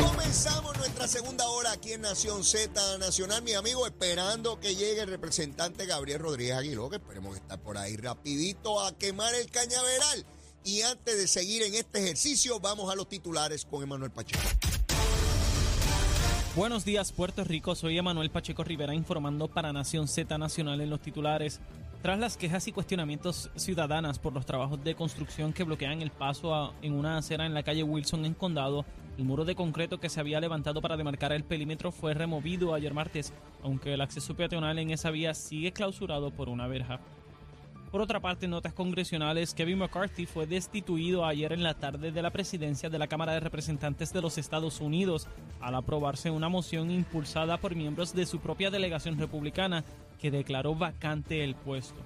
Comenzamos nuestra segunda hora aquí en Nación Z Nacional, mi amigo, esperando que llegue el representante Gabriel Rodríguez Aguiló, que esperemos que está por ahí rapidito a quemar el cañaveral. Y antes de seguir en este ejercicio, vamos a los titulares con Emanuel Pacheco. Buenos días, Puerto Rico. Soy Emanuel Pacheco Rivera informando para Nación Z Nacional en los titulares. Tras las quejas y cuestionamientos ciudadanas por los trabajos de construcción que bloquean el paso en una acera en la calle Wilson en Condado, el muro de concreto que se había levantado para demarcar el perímetro fue removido ayer martes, aunque el acceso peatonal en esa vía sigue clausurado por una verja. Por otra parte, en notas congresionales, Kevin McCarthy fue destituido ayer en la tarde de la presidencia de la Cámara de Representantes de los Estados Unidos al aprobarse una moción impulsada por miembros de su propia delegación republicana que declaró vacante el puesto.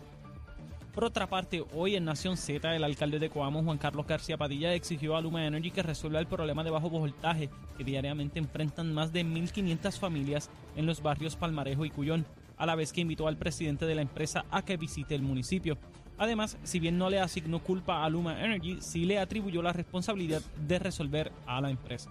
Por otra parte, hoy en Nación Z, el alcalde de Coamo, Juan Carlos García Padilla, exigió a Luma Energy que resuelva el problema de bajo voltaje que diariamente enfrentan más de 1.500 familias en los barrios Palmarejo y Cuyón, a la vez que invitó al presidente de la empresa a que visite el municipio. Además, si bien no le asignó culpa a Luma Energy, sí le atribuyó la responsabilidad de resolver a la empresa.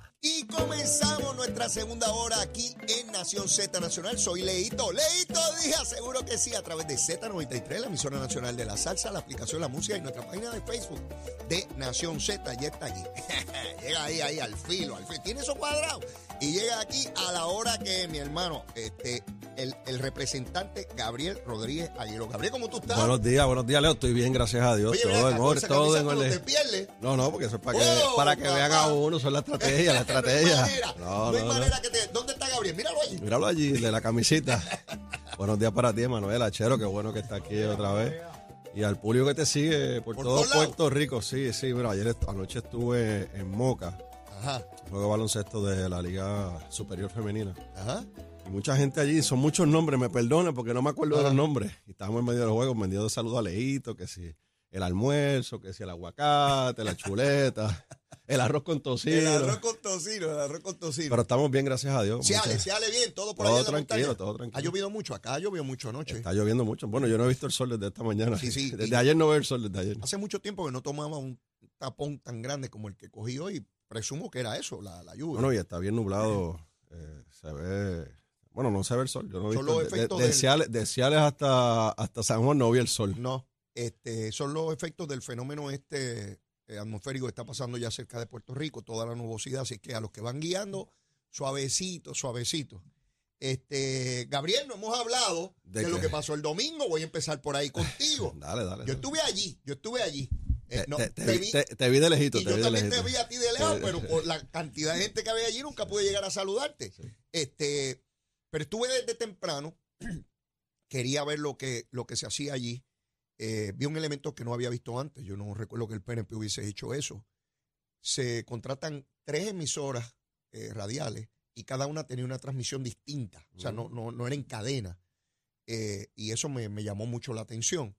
Y comenzamos nuestra segunda hora aquí en Nación Z Nacional. Soy Leito. Leito Díaz, seguro que sí, a través de Z93, la emisora nacional de la salsa, la aplicación La Música y nuestra página de Facebook de Nación Z. Ya está aquí. llega ahí, ahí, al filo, al filo. Tiene eso cuadrado. Y llega aquí a la hora que mi hermano, este, el, el representante Gabriel Rodríguez Aguiló. Gabriel, ¿cómo tú estás? Buenos días, buenos días, Leo. Estoy bien, gracias a Dios. Oye, todo en orden, todo en orden. No, no, porque eso es para que, ¡Oh, para que vean a uno, son la estrategia, la estrategia. No hay manera, que te... ¿Dónde está Gabriel? Míralo allí. Míralo allí, de la camisita. buenos días para ti, Manuel Achero, qué bueno que está aquí otra vez. Y al público que te sigue por, Por todo lados. Puerto Rico, sí, sí. Mira, ayer anoche estuve en Moca, Ajá, juego de baloncesto de la Liga Superior Femenina. ajá. Y mucha gente allí, son muchos nombres, me perdonen porque no me acuerdo de los nombres. Y estábamos en medio del juego, vendiendo saludos a Leito, que si el almuerzo, que si el aguacate, la chuleta, el arroz con tocino. El arroz con tocino, el arroz con tocino. Pero estamos bien, gracias a Dios. Se ale, se ale bien, todo por Todo allá en la tranquilo, montaña. todo tranquilo. Ha llovido mucho, acá ha llovido mucho anoche. Está lloviendo mucho. Bueno, yo no he visto el sol desde esta mañana. Sí, sí, Desde y- ayer no veo el sol, desde ayer. Hace mucho tiempo que no tomaba un tapón tan grande como el que cogí hoy. Presumo que era eso, la, la lluvia. Bueno, y está bien nublado. eh, se ve. Bueno, no se ve el sol. Yo no he Son visto. los de- de- efectos de, Ciales, de Ciales hasta, hasta San Juan no vi el sol. no, este, son los efectos del fenómeno este atmosférico que está pasando ya cerca de Puerto Rico, toda la nubosidad. Así que a los que van guiando, suavecito, suavecito. Este, Gabriel, no hemos hablado de, ¿De lo que pasó el domingo. Voy a empezar por ahí contigo. Dale, dale. Yo dale. estuve allí, yo estuve allí. Eh, Te, no, te- te te vi, te- vi de lejito. y yo vi también te vi a ti de lejos, pero por la cantidad de gente que había allí nunca pude llegar a saludarte. Este, pero estuve desde temprano, quería ver lo que, lo que se hacía allí. Eh, vi un elemento que no había visto antes. Yo no recuerdo que el PNP hubiese hecho eso. Se contratan tres emisoras eh, radiales y cada una tenía una transmisión distinta. O sea, no, no, no era en cadena. Eh, y eso me, me llamó mucho la atención.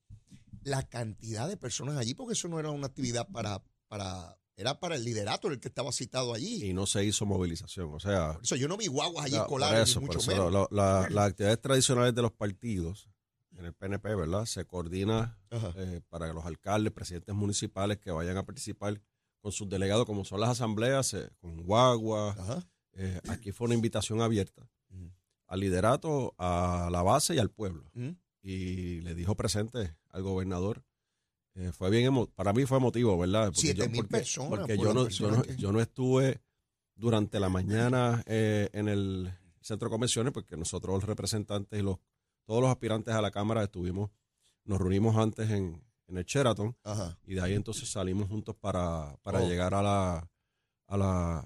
La cantidad de personas allí, porque eso no era una actividad para, para era para el liderato el que estaba citado allí. Y no se hizo movilización. O sea, Por eso yo no vi guaguas allí la- por escolares, eso, ni mucho eso, menos. la- las actividades tradicionales de los partidos en el PNP, ¿verdad? Se coordina eh, para que los alcaldes, presidentes municipales que vayan a participar con sus delegados, como son las asambleas, eh, con guagua. Eh, aquí fue una invitación abierta al liderato, a la base y al pueblo. Y le dijo presente al gobernador. Eh, fue bien, emo- para mí fue emotivo, ¿verdad? Porque Siete yo- mil porque- personas, Porque puras yo no, yo, personas no, que- yo no estuve durante la mañana eh, en el centro de convenciones, porque nosotros los representantes y los todos los aspirantes a la Cámara estuvimos nos reunimos antes en, en el Sheraton Ajá. y de ahí entonces salimos juntos para, para Oh. llegar a la, a, la,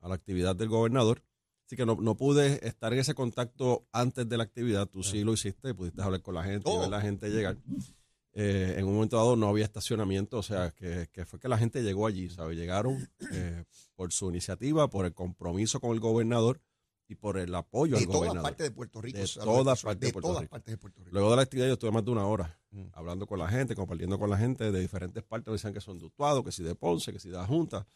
a la actividad del gobernador. Así que no, no pude estar en ese contacto antes de la actividad. Tú sí lo hiciste, pudiste hablar con la gente y Oh. ver la gente llegar. Eh, en un momento dado no había estacionamiento, o sea, que, que fue que la gente llegó allí, ¿sabes? Llegaron eh, por su iniciativa, por el compromiso con el gobernador y por el apoyo De al todas gobernador. partes de Puerto Rico. De todas partes de Puerto todas Rico. partes de Puerto Rico. Luego de la actividad yo estuve más de una hora Mm. hablando con la gente, compartiendo con la gente de diferentes partes. Me decían que son de Utuado, que si de Ponce, que si de la Junta,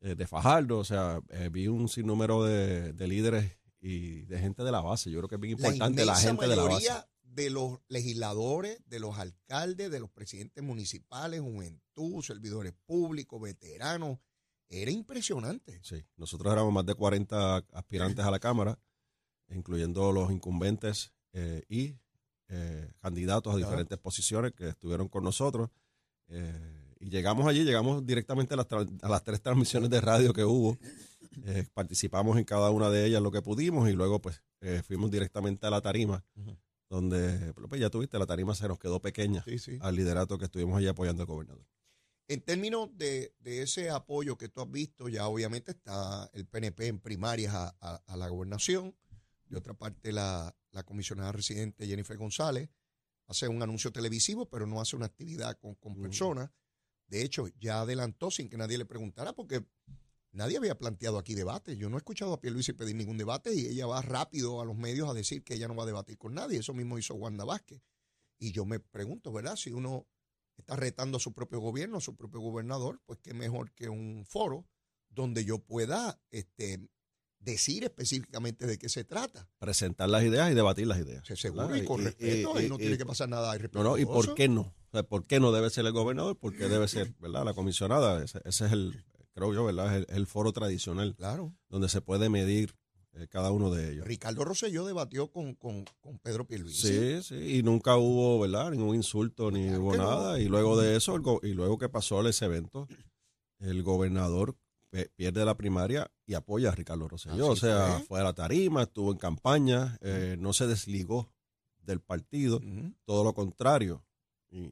eh, de Fajardo. O sea, eh, vi un sinnúmero de, de líderes y de gente de la base. Yo creo que es bien importante la, inmensa gente de la base. mayoría de los legisladores, de los alcaldes, de los presidentes municipales, juventud, servidores públicos, veteranos, era impresionante. Sí, nosotros éramos más de 40 aspirantes a la Cámara, incluyendo los incumbentes eh, y eh, candidatos a Claro. diferentes posiciones que estuvieron con nosotros. Eh, y llegamos allí, llegamos directamente a las, tra- a las tres transmisiones de radio que hubo. Eh, participamos en cada una de ellas lo que pudimos y luego pues fuimos directamente a la tarima, donde pues, ya tuviste, la tarima se nos quedó pequeña Sí, sí. al liderato que estuvimos allí apoyando al gobernador. En términos de, de ese apoyo que tú has visto, ya obviamente está el PNP en primarias a, a- a la gobernación. De otra parte, la, la comisionada residente Jennifer González hace un anuncio televisivo, pero no hace una actividad con, con personas. De hecho, ya adelantó sin que nadie le preguntara, porque nadie había planteado aquí debate. Yo no he escuchado a Pierluisi pedir ningún debate y ella va rápido a los medios a decir que ella no va a debatir con nadie. Eso mismo hizo Wanda Vázquez. Y yo me pregunto, ¿verdad? Si uno está retando a su propio gobierno, a su propio gobernador, pues qué mejor que un foro donde yo pueda este, decir específicamente de qué se trata. Presentar las ideas y debatir las ideas. Se seguro ¿verdad? y con respeto y, no y- tiene que pasar nada No, no, ¿y por qué no? O sea, ¿Por qué no debe ser el gobernador? ¿Por qué debe ser, verdad, la comisionada? Ese, ese es el, creo yo, ¿verdad? Es el, el foro tradicional Claro. donde se puede medir eh, cada uno de ellos. Ricardo Rosselló debatió con, con, con Pedro Pierluisi. Sí, sí, y nunca hubo, ¿verdad? Ningún insulto ni Claro hubo no. nada. Y luego de eso, el go- y luego que pasó ese evento, el gobernador pierde la primaria y apoya a Ricardo Rosselló. Así o sea, fue. fue a la tarima, estuvo en campaña, eh, no se desligó del partido. Todo lo contrario,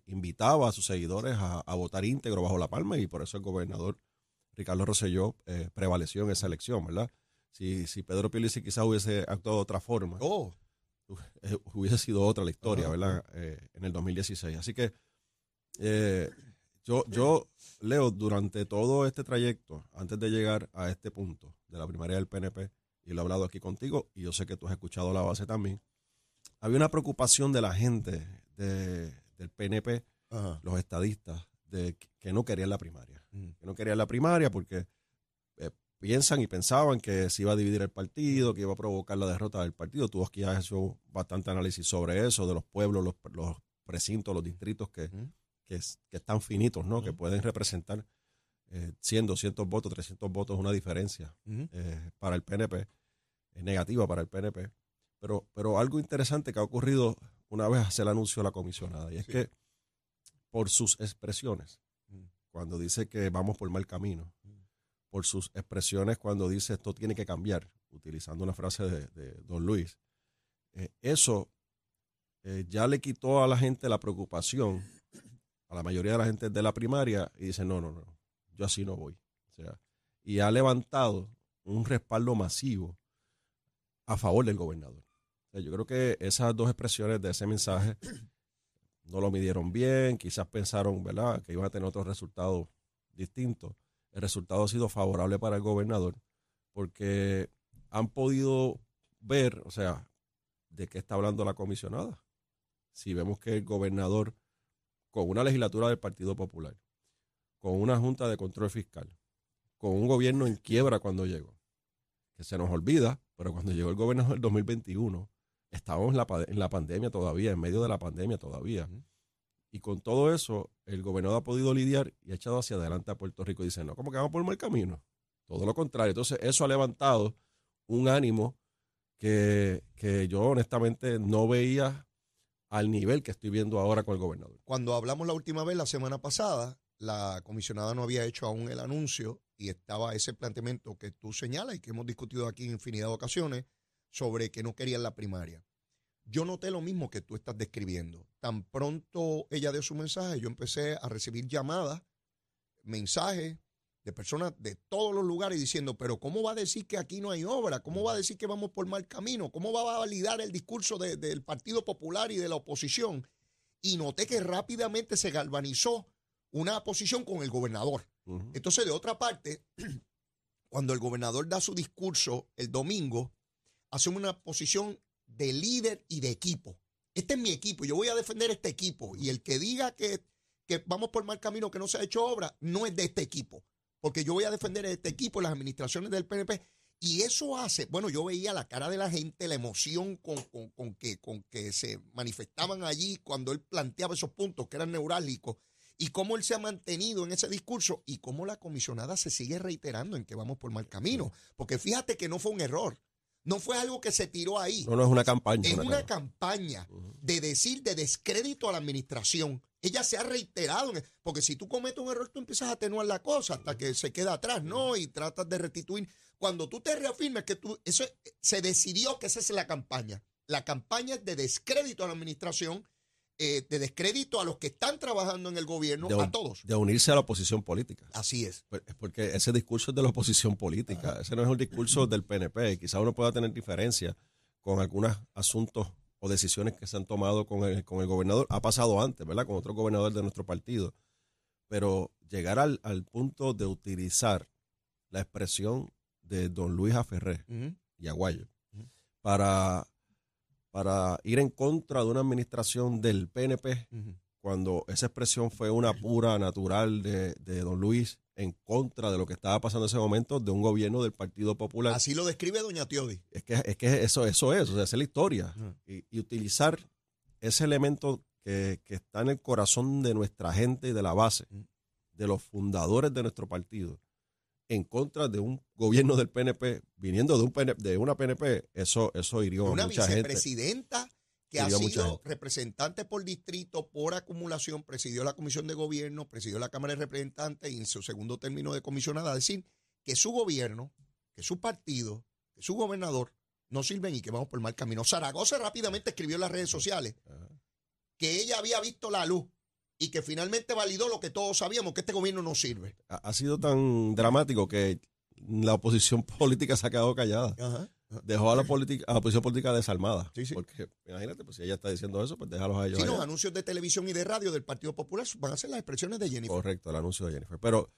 invitaba a sus seguidores a, a votar íntegro bajo la palma y por eso el gobernador Ricardo Rosselló eh, prevaleció en esa elección, ¿verdad? Si, si Pedro Pierluisi quizás hubiese actuado de otra forma, Oh, eh, hubiese sido otra la historia. ¿verdad? Eh, en el 2016. Así que eh, yo, yo, Leo, durante todo este trayecto, antes de llegar a este punto de la primaria del PNP, y lo he hablado aquí contigo, y yo sé que tú has escuchado la base también, había una preocupación de la gente de- del PNP, ajá. los estadistas, de que- no querían la primaria. Mm. Que no querían la primaria porque piensan y pensaban que se iba a dividir el partido, que iba a provocar la derrota del partido. Tú aquí has hecho bastante análisis sobre eso, de los pueblos, los, los precintos, los distritos que, que, es- que están finitos, ¿no? Que pueden representar eh, 100, 200 votos, 300 votos, una diferencia eh, para el PNP, es negativa para el PNP. Pero, pero algo interesante que ha ocurrido una vez se le anunció a la comisionada, y es Sí. que por sus expresiones, cuando dice que vamos por mal camino. Por sus expresiones cuando dice esto tiene que cambiar, utilizando una frase de, Don Luis, eh, eso eh, ya le quitó a la gente la preocupación, a la mayoría de la gente de la primaria, y dice, no, no, no, yo así no voy. O sea, y ha levantado un respaldo masivo a favor del gobernador. Yo creo que esas dos expresiones de ese mensaje no lo midieron bien, quizás pensaron, ¿verdad?, que iban a tener otros resultados distintos. El resultado ha sido favorable para el gobernador porque han podido ver, o sea, de qué está hablando la comisionada. Si vemos que el gobernador, con una legislatura del Partido Popular, con una junta de control fiscal, con un gobierno en quiebra cuando llegó, que se nos olvida, pero cuando llegó el gobernador del 2021, estábamos en la, en la pandemia todavía, en medio de la pandemia todavía. Y con todo eso, el gobernador ha podido lidiar y ha echado hacia adelante a Puerto Rico. Dice, no, como que vamos por mal camino. Todo lo contrario. Entonces, eso ha levantado un ánimo que, que yo honestamente no veía al nivel que estoy viendo ahora con el gobernador. Cuando hablamos la última vez, la semana pasada, la comisionada no había hecho aún el anuncio y estaba ese planteamiento que tú señalas y que hemos discutido aquí en infinidad de ocasiones sobre que no querían la primaria. Yo noté lo mismo que tú estás describiendo. Tan pronto ella dio su mensaje, yo empecé a recibir llamadas, mensajes de personas de todos los lugares diciendo, pero ¿cómo va a decir que aquí no hay obra? ¿Cómo va a decir que vamos por mal camino? ¿Cómo va a validar el discurso de- del Partido Popular y de la oposición? Y noté que rápidamente se galvanizó una posición con el gobernador. Entonces, de otra parte, cuando el gobernador da su discurso el domingo, asume una posición de líder y de equipo. Este es mi equipo, yo voy a defender este equipo. Y el que diga que, que vamos por mal camino, que no se ha hecho obra, no es de este equipo. Porque yo voy a defender este equipo, las administraciones del PNP. Y eso hace, bueno, yo veía la cara de la gente, la emoción con, con- con que, con que se manifestaban allí cuando él planteaba esos puntos que eran neurálgicos y cómo él se ha mantenido en ese discurso y cómo la comisionada se sigue reiterando en que vamos por mal camino. Porque fíjate que no fue un error, no fue algo que se tiró ahí. No, no es una campaña. Es una una campaña. de decir de descrédito a la administración. Ella se ha reiterado, en- porque si tú cometes un error, tú empiezas a atenuar la cosa hasta que se queda atrás, ¿no? Y tratas de restituir. Cuando tú te reafirmes que tú, eso se decidió que esa es la campaña. La campaña es de descrédito a la administración, eh, de descrédito a los que están trabajando en el gobierno, de, a todos. de unirse a la oposición política. Así es. Pues, es Porque ese discurso es de la oposición política, ese no es un discurso del PNP. Quizá uno pueda tener diferencia con algunos asuntos o decisiones que se han tomado con el, con el gobernador. Ha pasado antes, ¿verdad? Con otro gobernador de nuestro partido. Pero llegar al, al punto de utilizar la expresión de don Luis Aferré y Aguayo para, para ir en contra de una administración del PNP cuando esa expresión fue una pura natural de, de don Luis en contra de lo que estaba pasando en ese momento de un gobierno del Partido Popular. Así lo describe doña Teodi. Es que, es que eso, eso es, o sea, esa es la historia. Y, y utilizar ese elemento que, que está en el corazón de nuestra gente y de la base, de los fundadores de nuestro partido, en contra de un gobierno del PNP, viniendo de, un PNP, de una PNP, eso, eso hirió a una mucha gente. vicepresidenta que ha a mucha sido representante por distrito, por acumulación, presidió la Comisión de Gobierno, presidió la Cámara de Representantes y en su segundo término de comisionada, decir que su gobierno, que su partido, que su gobernador no sirven y que vamos por mal camino. Zaragoza rápidamente escribió en las redes sociales Ajá. que ella había visto la luz y que finalmente validó lo que todos sabíamos, que este gobierno no sirve. ha, ha sido tan dramático que la oposición política se ha quedado callada. Ajá. Dejó a la, política, a la oposición política desarmada. Sí, sí. Porque imagínate, pues si ella está diciendo eso, pues déjalos a ellos. Sí, allá. los anuncios de televisión y de radio del Partido Popular van a ser las expresiones de Jennifer. Correcto, el anuncio de Jennifer. Pero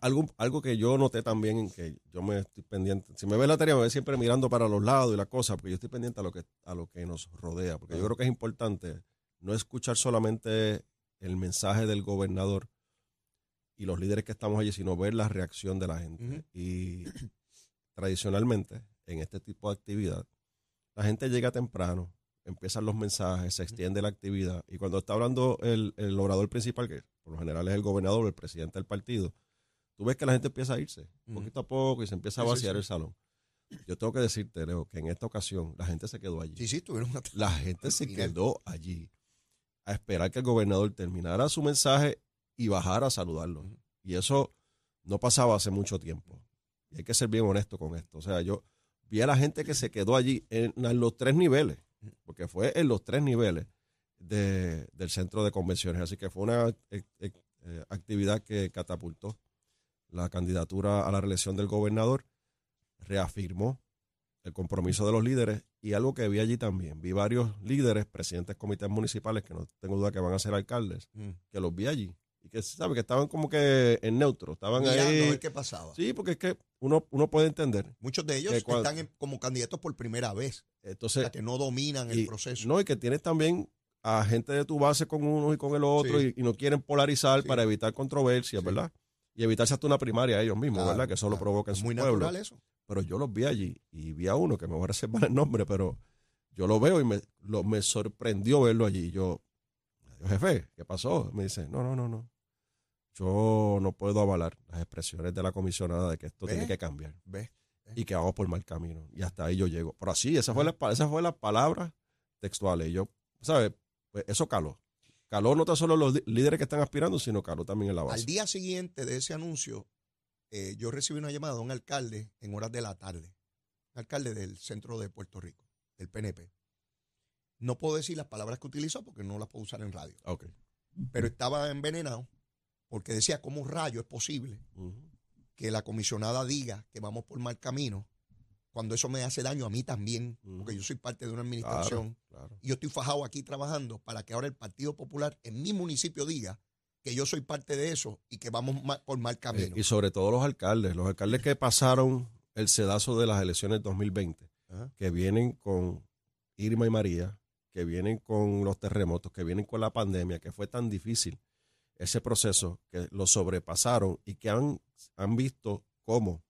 algo, algo que yo noté también, que yo me estoy pendiente, si me ve la tarea, me ve siempre mirando para los lados y la cosa, porque yo estoy pendiente a lo que, a lo que nos rodea, porque yo creo que es importante no escuchar solamente el mensaje del gobernador y los líderes que estamos allí, sino ver la reacción de la gente. Y tradicionalmente, en este tipo de actividad, la gente llega temprano, empiezan los mensajes, se extiende la actividad, y cuando está hablando el, el orador principal, que por lo general es el gobernador o el presidente del partido, tú ves que la gente empieza a irse, poquito a poco, y se empieza a sí, vaciar sí. el salón. Yo tengo que decirte, Leo, que en esta ocasión la gente se quedó allí. Sí, sí, tuvieron una... La gente se quedó allí a esperar que el gobernador terminara su mensaje y bajara a saludarlo. Y eso no pasaba hace mucho tiempo. Y hay que ser bien honesto con esto. O sea, yo vi a la gente que se quedó allí en, en los tres niveles, porque fue en los tres niveles de- del centro de convenciones. Así que fue una eh, eh, eh, actividad que catapultó la candidatura a la reelección del gobernador, reafirmó el compromiso de los líderes y algo que vi allí también. Vi varios líderes, presidentes de comités municipales, que no tengo duda que van a ser alcaldes, Mm. que los vi allí. Y que, ¿sabe? Que estaban como que en neutro, estaban Mirando ahí. qué pasaba. Sí, porque es que uno, uno puede entender. Muchos de ellos Que están en- como candidatos por primera vez, o Entonces, sea, que no dominan y- el proceso. no, y que tienes también a gente de tu base con uno y con el otro Sí. y, y no quieren polarizar Sí. para evitar controversias, Sí. ¿verdad? Y evitarse hasta una primaria ellos mismos, Claro, ¿verdad? Que eso lo claro. provoca en Es su muy pueblo. natural eso. pero yo los vi allí y vi a uno que me voy a reservar el nombre, pero yo lo veo y me, lo- me sorprendió verlo allí. Yo, jefe, ¿qué pasó? Me dice, no, no, no, no. Yo no puedo avalar las expresiones de la comisionada de que esto ¿Ve? tiene que cambiar ¿Ves? y que vamos por mal camino. Y hasta ahí yo llego. Pero así, esa fue la, esa fue la palabra textuales. Y yo, ¿sabes? Pues eso caló. Caló no tan solo los líderes que están aspirando, sino caló también en la base. Al día siguiente de ese anuncio, eh, yo recibí una llamada de un alcalde en horas de la tarde, un alcalde del centro de Puerto Rico, del PNP. No puedo decir las palabras que utilizó porque no las puedo usar en radio. Ok. Pero estaba envenenado porque decía, ¿cómo rayo es posible que la comisionada diga que vamos por mal camino cuando eso me hace daño a mí también? Porque yo soy parte de una administración Claro, claro. y yo estoy fajado aquí trabajando para que ahora el Partido Popular en mi municipio diga que yo soy parte de eso y que vamos por mal Eh, camino. y sobre todo los alcaldes, los alcaldes que pasaron el sedazo de las elecciones 2020, Ajá. que vienen con Irma y María, que vienen con los terremotos, que vienen con la pandemia, que fue tan difícil ese proceso, que lo sobrepasaron y que han, han visto cómo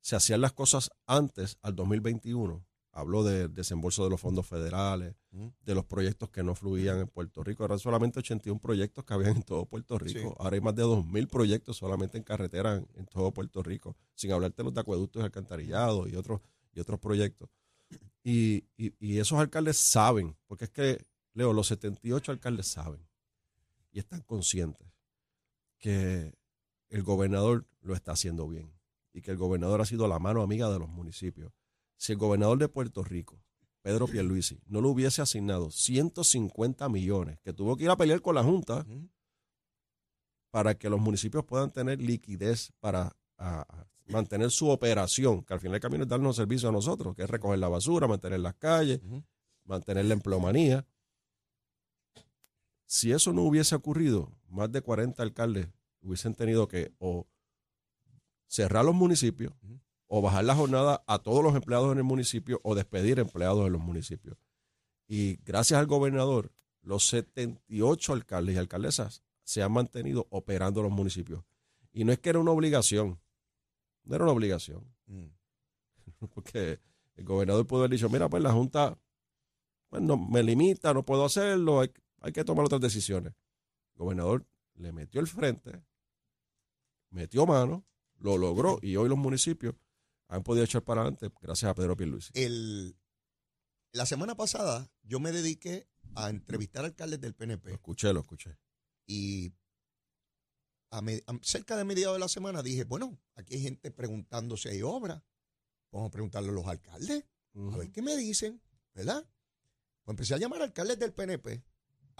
se hacían las cosas antes al 2021. Habló del desembolso de los fondos federales, de los proyectos que no fluían en Puerto Rico. Eran solamente 81 proyectos que habían en todo Puerto Rico. Sí. Ahora hay más de 2.000 proyectos solamente en carretera en, en todo Puerto Rico, sin hablarte de los de acueductos alcantarillados y otros, y otros proyectos. Y, y- y esos alcaldes saben, porque es que, Leo, los 78 alcaldes saben y están conscientes que el gobernador lo está haciendo bien y que el gobernador ha sido la mano amiga de los municipios. Si el gobernador de Puerto Rico, Pedro Pierluisi, no le hubiese asignado 150 millones, que tuvo que ir a pelear con la Junta para que los municipios puedan tener liquidez para a- a mantener su operación, que al final del camino es darnos servicio a nosotros, que es recoger la basura, mantener las calles, mantener la empleomanía. Si eso no hubiese ocurrido, más de 40 alcaldes hubiesen tenido que o cerrar los municipios o bajar la jornada a todos los empleados en el municipio o despedir empleados en los municipios. Y gracias al gobernador, los 78 alcaldes y alcaldesas se han mantenido operando los municipios. Y no es que era una obligación, no era una obligación, Mm. porque el gobernador pudo haber dicho, mira, pues la Junta pues, no, me limita, no puedo hacerlo, hay, hay que tomar otras decisiones. El gobernador le metió el frente, metió mano, lo logró y hoy los municipios han podido echar para adelante gracias a Pedro Pierluisi. El, la semana pasada yo me dediqué a entrevistar alcaldes del Lo PNP escuché, lo escuché. y a me- a- cerca de mediados de la semana dije, bueno, aquí hay gente preguntando si hay obra. Vamos a preguntarle a los alcaldes, a ver qué me dicen, ¿verdad? Pues empecé a llamar a alcaldes del PNP.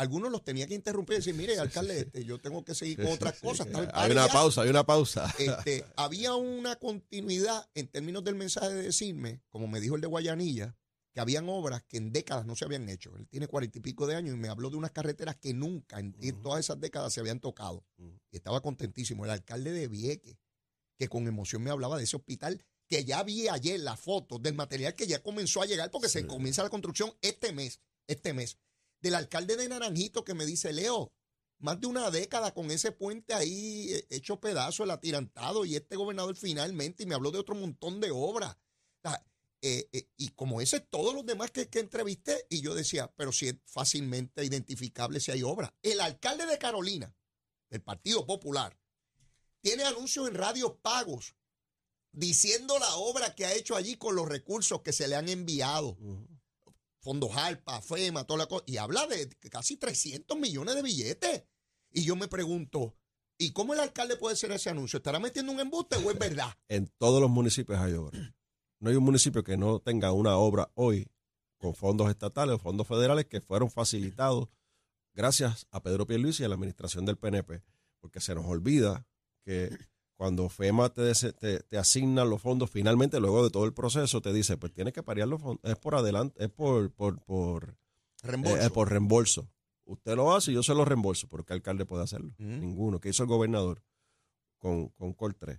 Algunos los tenía que interrumpir y decir, mire, alcalde, este, yo tengo que seguir con otras cosas. en Hay una París ya". pausa, hay una pausa. Este, había una continuidad en términos del mensaje de decirme, como me dijo el de Guayanilla, que habían obras que en décadas no se habían hecho. Él tiene cuarenta y pico de años y me habló de unas carreteras que nunca en, todas esas décadas se habían tocado. Y estaba contentísimo. El alcalde de Vieques, que con emoción me hablaba de ese hospital, que ya vi ayer las fotos del material que ya comenzó a llegar porque se comienza la construcción este mes, este mes. Del alcalde de Naranjito que me dice, Leo, más de una década con ese puente ahí eh, hecho pedazo, el atirantado, y este gobernador finalmente, y me habló de otro montón de obras. Eh, eh, y como ese, todos los demás que, entrevisté, y yo decía, pero si es fácilmente identificable si hay obra. El alcalde de Carolina, del Partido Popular, tiene anuncios en radios pagos diciendo la obra que ha hecho allí con los recursos que se le han enviado. Fondos Alpa, FEMA, toda la cosa. Y habla de casi 300 millones de billetes. Y yo me pregunto, ¿y cómo el alcalde puede hacer ese anuncio? ¿Estará metiendo un embuste o es verdad? En todos los municipios hay obra. No hay un municipio que no tenga una obra hoy con fondos estatales o fondos federales que fueron facilitados gracias a Pedro Pierluisi y a la administración del PNP. Porque se nos olvida que cuando FEMA te, des- te, te asigna los fondos, finalmente, luego de todo el proceso, te dice, pues tienes que parear los fondos. Es por adelante, es por, por, por, Reembolso. eh, por reembolso. Usted lo hace y yo se lo reembolso, pero ¿qué alcalde puede hacerlo? Ninguno. ¿Qué hizo el gobernador con, con Col 3?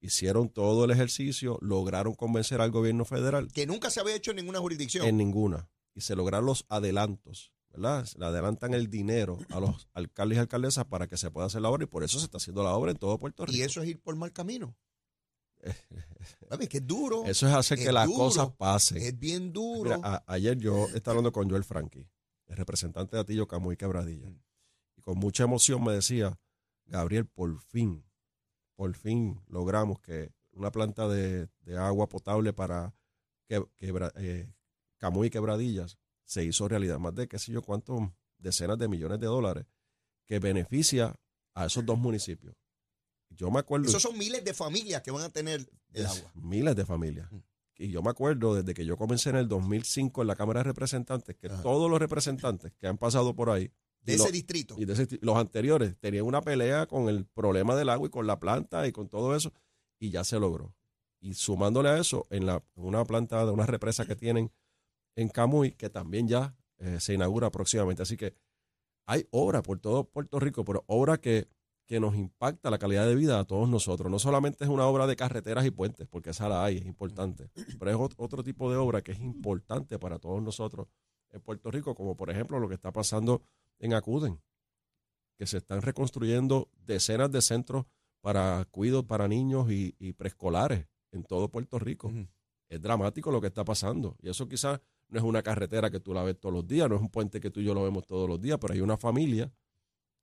Hicieron todo el ejercicio, lograron convencer al gobierno federal que nunca se había hecho en ninguna jurisdicción. en ninguna. Y se lograron los adelantos, ¿verdad? Le adelantan el dinero a los alcaldes y alcaldesas para que se pueda hacer la obra y por eso se está haciendo la obra en todo Puerto Rico. y eso es ir por mal camino. ¿Sabes? Que es duro. Eso es hacer es que las cosas pasen. Es bien duro. Mira, a- ayer yo estaba hablando con Joel Frankie, el representante de Atillo Camuy Quebradilla. Y con mucha emoción me decía, Gabriel, por fin, por fin logramos que una planta de, de agua potable para que, quebra- eh, Camuy Quebradillas se hizo realidad. Más de qué sé yo cuántos decenas de millones de dólares que beneficia a esos dos municipios. Yo me acuerdo Esos son miles de familias que van a tener el agua. miles de familias Mm. y yo me acuerdo desde que yo comencé en el 2005 en la Cámara de Representantes, que Ajá. todos los representantes que han pasado por ahí, De ese distrito. y de ese los anteriores, tenían una pelea con el problema del agua y con la planta y con todo eso, y ya se logró. Y sumándole a eso, en, la, en una planta de una represa que tienen en Camuy, que también ya eh, se inaugura próximamente. Así que hay obra por todo Puerto Rico, pero obra que, que nos impacta la calidad de vida a todos nosotros. No solamente es una obra de carreteras y puentes, porque esa la hay, es importante, pero es ot- otro tipo de obra que es importante para todos nosotros en Puerto Rico, como por ejemplo lo que está pasando en Acuden, que se están reconstruyendo decenas de centros para cuidos para niños y, y preescolares en todo Puerto Rico. Es dramático lo que está pasando. Y eso quizás no es una carretera que tú la ves todos los días, no es un puente que tú y yo lo vemos todos los días, pero hay una familia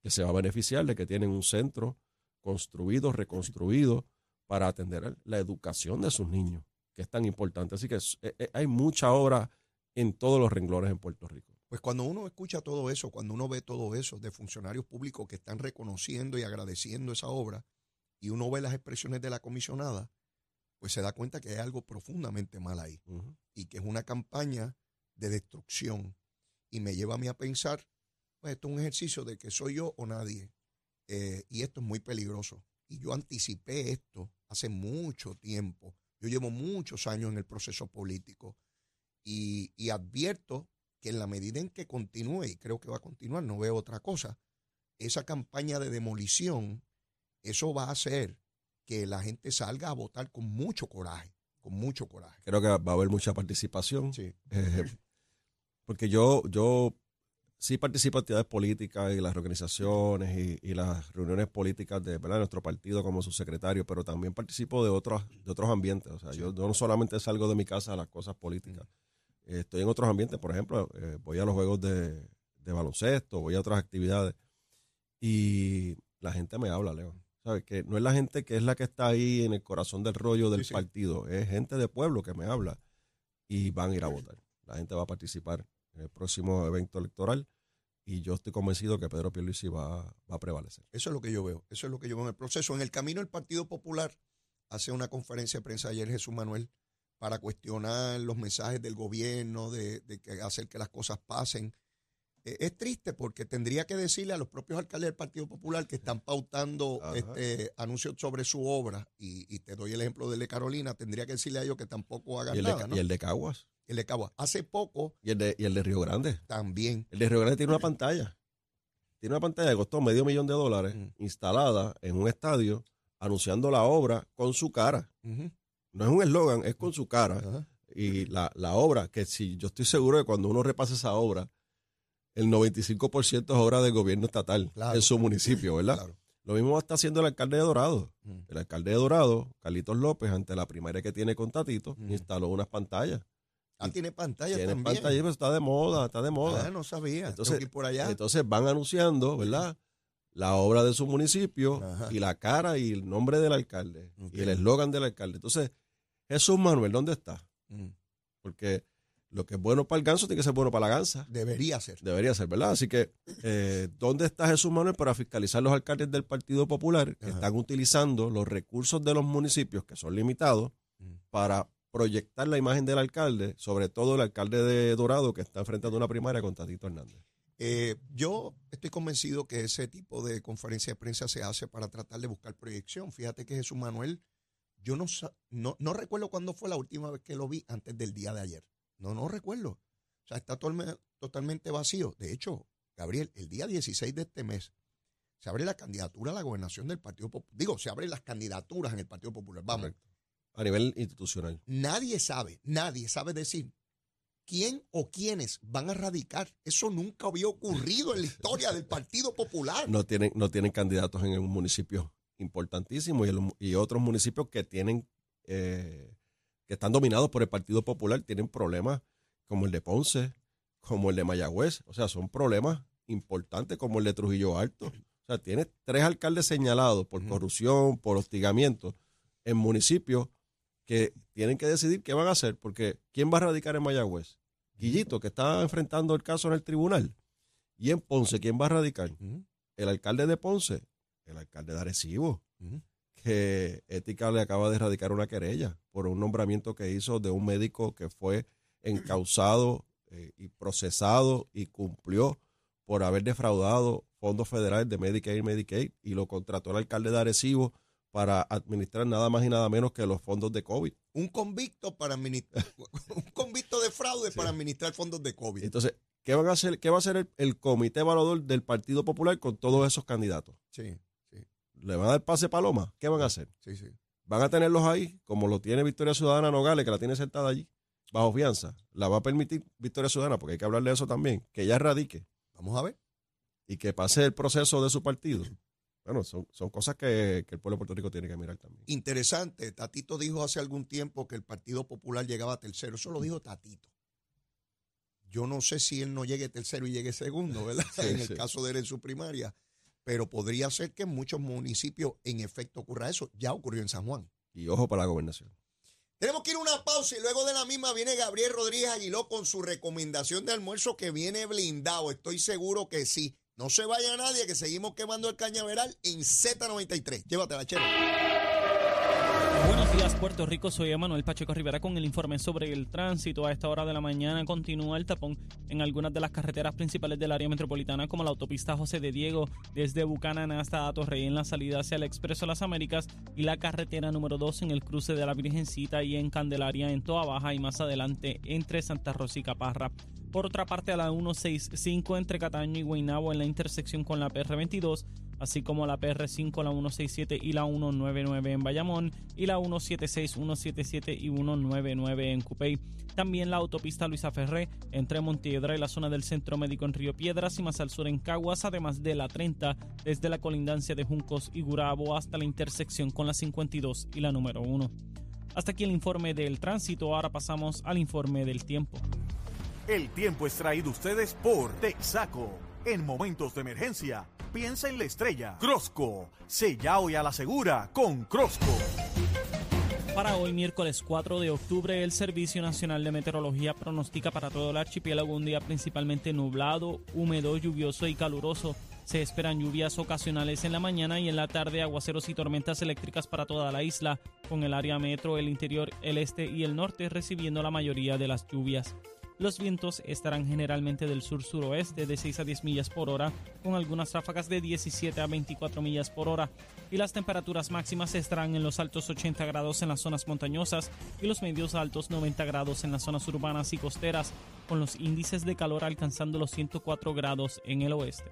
que se va a beneficiar de que tienen un centro construido, reconstruido, para atender la educación de sus niños, que es tan importante. Así que eh, eh, hay mucha obra en todos los renglones en Puerto Rico. Pues cuando uno escucha todo eso, cuando uno ve todo eso de funcionarios públicos que están reconociendo y agradeciendo esa obra, y uno ve las expresiones de la comisionada, pues se da cuenta que hay algo profundamente mal ahí y que es una campaña de destrucción. Y me lleva a mí a pensar, pues esto es un ejercicio de que soy yo o nadie. Eh, y esto es muy peligroso. Y yo anticipé esto hace mucho tiempo. Yo llevo muchos años en el proceso político y, y advierto que en la medida en que continúe, y creo que va a continuar, no veo otra cosa, esa campaña de demolición, eso va a hacer que la gente salga a votar con mucho coraje, con mucho coraje. Creo que va a haber mucha participación. Sí. Eh, porque yo, yo sí participo en actividades políticas y las organizaciones y, y las reuniones políticas de, nuestro partido como subsecretario, pero también participo de otros, de otros ambientes. O sea, yo, yo no solamente salgo de mi casa a las cosas políticas. Eh, estoy en otros ambientes, por ejemplo, eh, voy a los juegos de, de baloncesto, voy a otras actividades y la gente me habla, Leo. ¿Sabes? Que no es la gente que es la que está ahí en el corazón del rollo del Sí, sí. partido, es gente de pueblo que me habla y van a ir a votar. La gente va a participar en el próximo evento electoral y yo estoy convencido que Pedro Pierluisi va, va a prevalecer. Eso es lo que yo veo. Eso es lo que yo veo en el proceso. En el camino el Partido Popular hace una conferencia de prensa ayer Jesús Manuel para cuestionar los mensajes del gobierno, de, de que hacer que las cosas pasen. Eh, es triste porque tendría que decirle a los propios alcaldes del Partido Popular que están pautando este anuncios sobre su obra, y, y te doy el ejemplo del de Carolina, tendría que decirle a ellos que tampoco hagan Y el, de, nada, ¿no? y el de Caguas El de Cagua. Hace poco y el de, y el de Río Grande. también. El de Río Grande tiene una pantalla. Tiene una pantalla que costó medio millón de dólares instalada en un estadio anunciando la obra con su cara. No es un eslogan, es con su cara. Y la, la obra, que si yo estoy seguro que cuando uno repasa esa obra, el 95% es obra del gobierno estatal Claro. en su municipio, ¿verdad? Claro. Lo mismo está haciendo el alcalde de Dorado. Mm. El alcalde de Dorado, Carlitos López, ante la primaria que tiene con Tatito, Mm. instaló unas pantallas. Ah, tiene pantalla Tiene también. pantallas, pero está de moda, está de moda. Ah, no sabía. Entonces- Tengo que ir por allá. Entonces van anunciando, ¿verdad? La obra de su municipio Ajá. y la cara y el nombre del alcalde y el eslogan del alcalde. Entonces, Jesús Manuel, ¿dónde está? Mm. Porque lo que es bueno para el ganso tiene que ser bueno para la gansa. Debería ser. Debería ser, ¿verdad? Así que, eh, ¿dónde está Jesús Manuel para fiscalizar los alcaldes del Partido Popular que Ajá. están utilizando los recursos de los municipios, que son limitados, Mm. para proyectar la imagen del alcalde, sobre todo el alcalde de Dorado, que está enfrentando una primaria con Tatito Hernández? Eh, yo estoy convencido que ese tipo de conferencia de prensa se hace para tratar de buscar proyección. Fíjate que Jesús Manuel, yo no, no recuerdo cuándo fue la última vez que lo vi antes del día de ayer. No, no recuerdo. O sea, está tolme- totalmente vacío. De hecho, Gabriel, el día 16 de este mes se abre la candidatura a la gobernación del Partido Popular. Digo, se abren las candidaturas en el Partido Popular. Vamos, Correcto. A nivel institucional. nadie sabe, nadie sabe decir quién o quiénes van a radicar. Eso nunca había ocurrido en la historia del Partido Popular. No tienen, no tienen candidatos en un municipio importantísimo y, el- y otros municipios que tienen, eh, que están dominados por el Partido Popular, tienen problemas como el de Ponce, como el de Mayagüez. O sea, son problemas importantes como el de Trujillo Alto. O sea, tiene tres alcaldes señalados por corrupción, por hostigamiento en municipios que tienen que decidir qué van a hacer, porque ¿quién va a radicar en Mayagüez? Guillito, que está enfrentando el caso en el tribunal. Y en Ponce, ¿quién va a radicar? El alcalde de Ponce, el alcalde de Arecibo. Que Ética le acaba de erradicar una querella por un nombramiento que hizo de un médico que fue encausado eh, y procesado y cumplió por haber defraudado fondos federales de Medicaid y Medicaid y lo contrató el alcalde de Arecibo para administrar nada más y nada menos que los fondos de COVID. Un convicto para administrar, un convicto de fraude para administrar fondos de COVID. Entonces, ¿qué van a hacer? ¿Qué va a hacer el, el comité evaluador del Partido Popular con todos esos candidatos? Sí, ¿Le van a dar pase paloma? ¿Qué van a hacer? sí, sí. ¿Van a tenerlos ahí, como lo tiene Victoria Ciudadana Nogales, que la tiene sentada allí, bajo fianza? ¿La va a permitir Victoria Ciudadana? Porque hay que hablarle de eso también. Que ella radique Vamos a ver. y que pase el proceso de su partido. Bueno, son, son cosas que, que el pueblo de Puerto Rico tiene que mirar también. Interesante, Tatito dijo hace algún tiempo que el Partido Popular llegaba a tercero. Eso lo dijo Tatito. Yo no sé si él no llegue tercero y llegue segundo, ¿verdad? Sí, en el sí. caso de él en su primaria. Pero podría ser que en muchos municipios en efecto ocurra eso. Ya ocurrió en San Juan. Y ojo para la gobernación. Tenemos que ir a una pausa y luego de la misma viene Gabriel Rodríguez Aguiló con su recomendación de almuerzo que viene blindado. Estoy seguro que sí. No se vaya nadie, que seguimos quemando el cañaveral en Z93. Llévatela, chero. Días, Puerto Rico. Soy Emanuel Pacheco Rivera con el informe sobre el tránsito. A esta hora de la mañana continúa el tapón en algunas de las carreteras principales del área metropolitana, como la autopista José de Diego, desde Buchanan hasta Torrey en la salida hacia el Expreso Las Américas, y la carretera número 2 en el cruce de la Virgencita y en Candelaria en Toa Baja y más adelante entre Santa Rosa y Caparra. Por otra parte, a la 165 entre Cataño y Guaynabo en la intersección con la PR22, así como la PR5, la 167 y la 199 en Bayamón, y la 176, 177 y 199 en Cupey. También la autopista Luisa Ferré entre Montiedra y la zona del Centro Médico en Río Piedras y más al sur en Caguas, además de la 30 desde la colindancia de Juncos y Gurabo hasta la intersección con la 52 y la número 1. Hasta aquí el informe del tránsito, ahora pasamos al informe del tiempo. El tiempo es traído ustedes por Texaco. En momentos de emergencia, piensa en la estrella. Crosco, sella hoy a la segura con Crosco. Para hoy, miércoles 4 de octubre, el Servicio Nacional de Meteorología pronostica para todo el archipiélago un día principalmente nublado, húmedo, lluvioso y caluroso. Se esperan lluvias ocasionales en la mañana y en la tarde aguaceros y tormentas eléctricas para toda la isla, con el área metro, el interior, el este y el norte recibiendo la mayoría de las lluvias. Los vientos estarán generalmente del sur-suroeste de 6 a 10 millas por hora, con algunas ráfagas de 17 a 24 millas por hora, y las temperaturas máximas estarán en los altos 80 grados en las zonas montañosas y los medios altos 90 grados en las zonas urbanas y costeras, con los índices de calor alcanzando los 104 grados en el oeste.